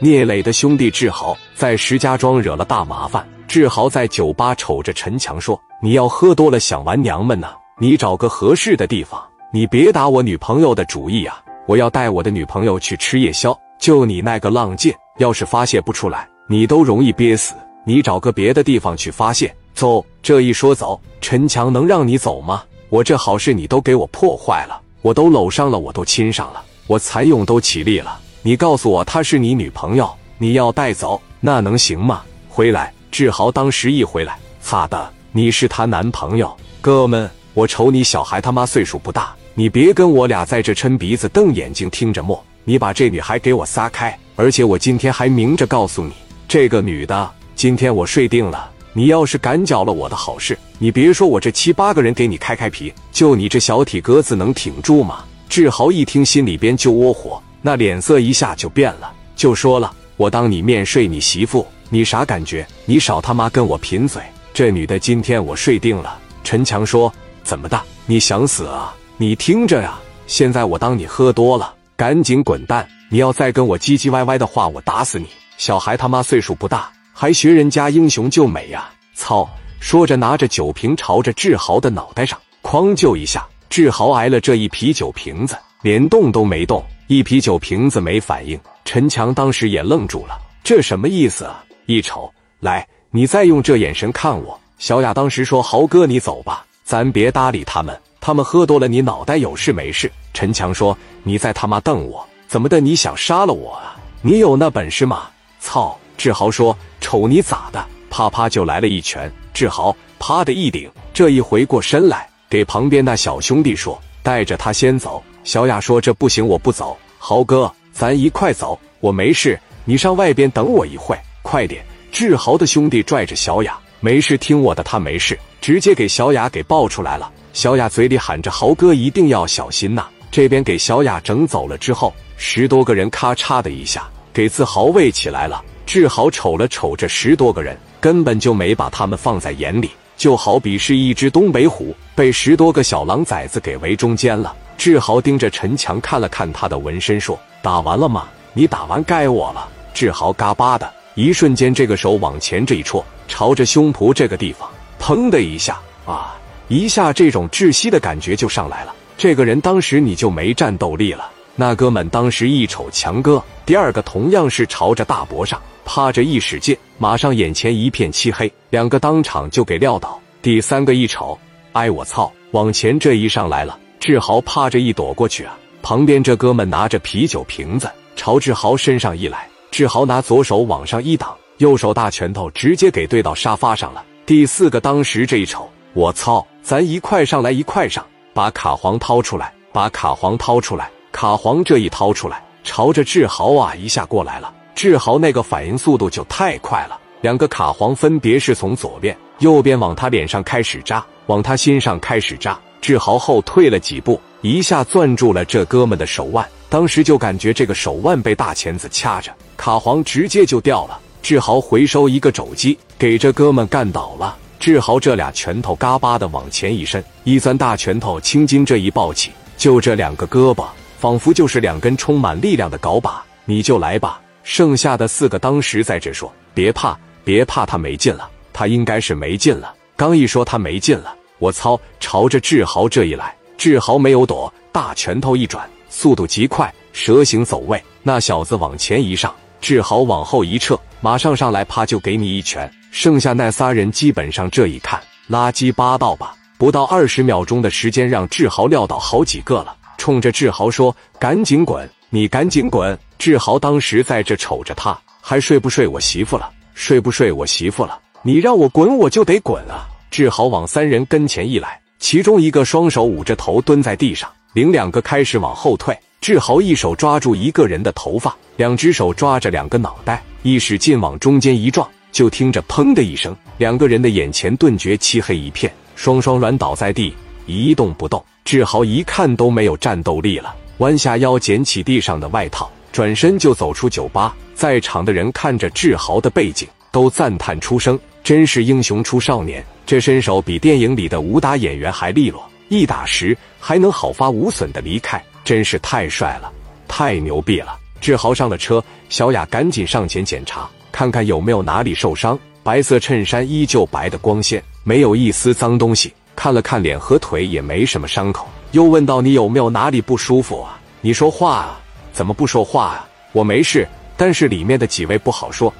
聂磊的兄弟志豪在石家庄惹了大麻烦。志豪在酒吧瞅着陈强说：“你要喝多了想玩娘们呢，你找个合适的地方，你别打我女朋友的主意啊！我要带我的女朋友去吃夜宵，就你那个浪劲，要是发泄不出来，你都容易憋死。你找个别的地方去发泄。走，这一说走，陈强能让你走吗？我这好事你都给我破坏了，我都搂上了，我都亲上了，我蚕蛹都起立了。你告诉我她是你女朋友，你要带走，那能行吗？回来。”志豪当时一回来，擦的，你是她男朋友，哥们，我瞅你小孩他妈岁数不大，你别跟我俩在这抻鼻子瞪眼睛听着磨，你把这女孩给我撒开，而且我今天还明着告诉你，这个女的今天我睡定了，你要是敢搅了我的好事，你别说我这七八个人给你开开皮，就你这小体格子能挺住吗？志豪一听心里边就窝火，那脸色一下就变了，就说了，我当你面睡你媳妇。你啥感觉？你少他妈跟我贫嘴！这女的今天我睡定了。陈强说：“怎么的？你想死啊？你听着呀！现在我当你喝多了，赶紧滚蛋！你要再跟我唧唧歪歪的话，我打死你！小孩他妈岁数不大，还学人家英雄救美呀！操！”说着拿着酒瓶朝着志豪的脑袋上哐就一下，志豪挨了这一啤酒瓶子，连动都没动，一啤酒瓶子没反应。陈强当时也愣住了，这什么意思啊？一瞅，来，你再用这眼神看我。小雅当时说：“豪哥，你走吧，咱别搭理他们。他们喝多了，你脑袋有事没事？”陈强说：“你再他妈瞪我，怎么的？你想杀了我啊？你有那本事吗？”操！志豪说：“瞅你咋的！”啪啪就来了一拳。志豪啪的一顶，这一回过身来，给旁边那小兄弟说：“带着他先走。”小雅说：“这不行，我不走。豪哥，咱一块走，我没事，你上外边等我一会。”快点！志豪的兄弟拽着小雅，没事，听我的，他没事，直接给小雅给抱出来了。小雅嘴里喊着：“豪哥一定要小心呐！”这边给小雅整走了之后，十多个人咔嚓的一下给自豪喂起来了。志豪瞅了瞅这十多个人，根本就没把他们放在眼里，就好比是一只东北虎被十多个小狼崽子给围中间了。志豪盯着陈强看了看他的纹身，说：“打完了吗？你打完该我了。”志豪嘎巴的。一瞬间，这个手往前这一戳，朝着胸脯这个地方，砰的一下啊，一下这种窒息的感觉就上来了。这个人当时你就没战斗力了。那哥们当时一瞅强哥，第二个同样是朝着大脖上趴着，一使劲，马上眼前一片漆黑，两个当场就给撂倒。第三个一瞅，哎我操，往前这一上来了，志豪趴着一躲过去啊，旁边这哥们拿着啤酒瓶子朝志豪身上一来。志豪拿左手往上一挡，右手大拳头直接给对到沙发上了。第四个当时这一瞅，我操，咱一块上来一块上，把卡簧掏出来，把卡簧掏出来。卡簧这一掏出来，朝着志豪啊一下过来了。志豪那个反应速度就太快了，两个卡簧分别是从左边、右边往他脸上开始扎，往他心上开始扎。志豪后退了几步，一下攥住了这哥们的手腕。当时就感觉这个手腕被大钳子掐着，卡簧直接就掉了。志豪回收一个肘击，给这哥们干倒了。志豪这俩拳头嘎巴的往前一伸，一钻大拳头，青筋这一抱起，就这两个胳膊，仿佛就是两根充满力量的镐把。你就来吧。剩下的四个当时在这说：“别怕，别怕，他没劲了，他应该是没劲了。”刚一说他没劲了，我操！朝着志豪这一来，志豪没有躲，大拳头一转。速度极快，蛇形走位。那小子往前一上，志豪往后一撤，马上上来，啪就给你一拳。剩下那仨人基本上这一看，垃圾八道吧。不到二十秒钟的时间，让志豪撂倒好几个了。冲着志豪说：“赶紧滚，你赶紧滚！”志豪当时在这瞅着他，还睡不睡我媳妇了？睡不睡我媳妇了？你让我滚，我就得滚啊！志豪往三人跟前一来，其中一个双手捂着头蹲在地上。另两个开始往后退，志豪一手抓住一个人的头发，两只手抓着两个脑袋，一使劲往中间一撞，就听着砰的一声，两个人的眼前顿觉漆黑一片，双双软倒在地，一动不动。志豪一看都没有战斗力了，弯下腰捡起地上的外套，转身就走出酒吧。在场的人看着志豪的背景，都赞叹出声：“真是英雄出少年，这身手比电影里的武打演员还利落。”一打十还能毫发无损的离开，真是太帅了，太牛逼了！志豪上了车，小雅赶紧上前检查，看看有没有哪里受伤。白色衬衫依旧白的光鲜，没有一丝脏东西。看了看脸和腿，也没什么伤口。又问道：“你有没有哪里不舒服啊？你说话啊？怎么不说话啊？”我没事，但是里面的几位不好说。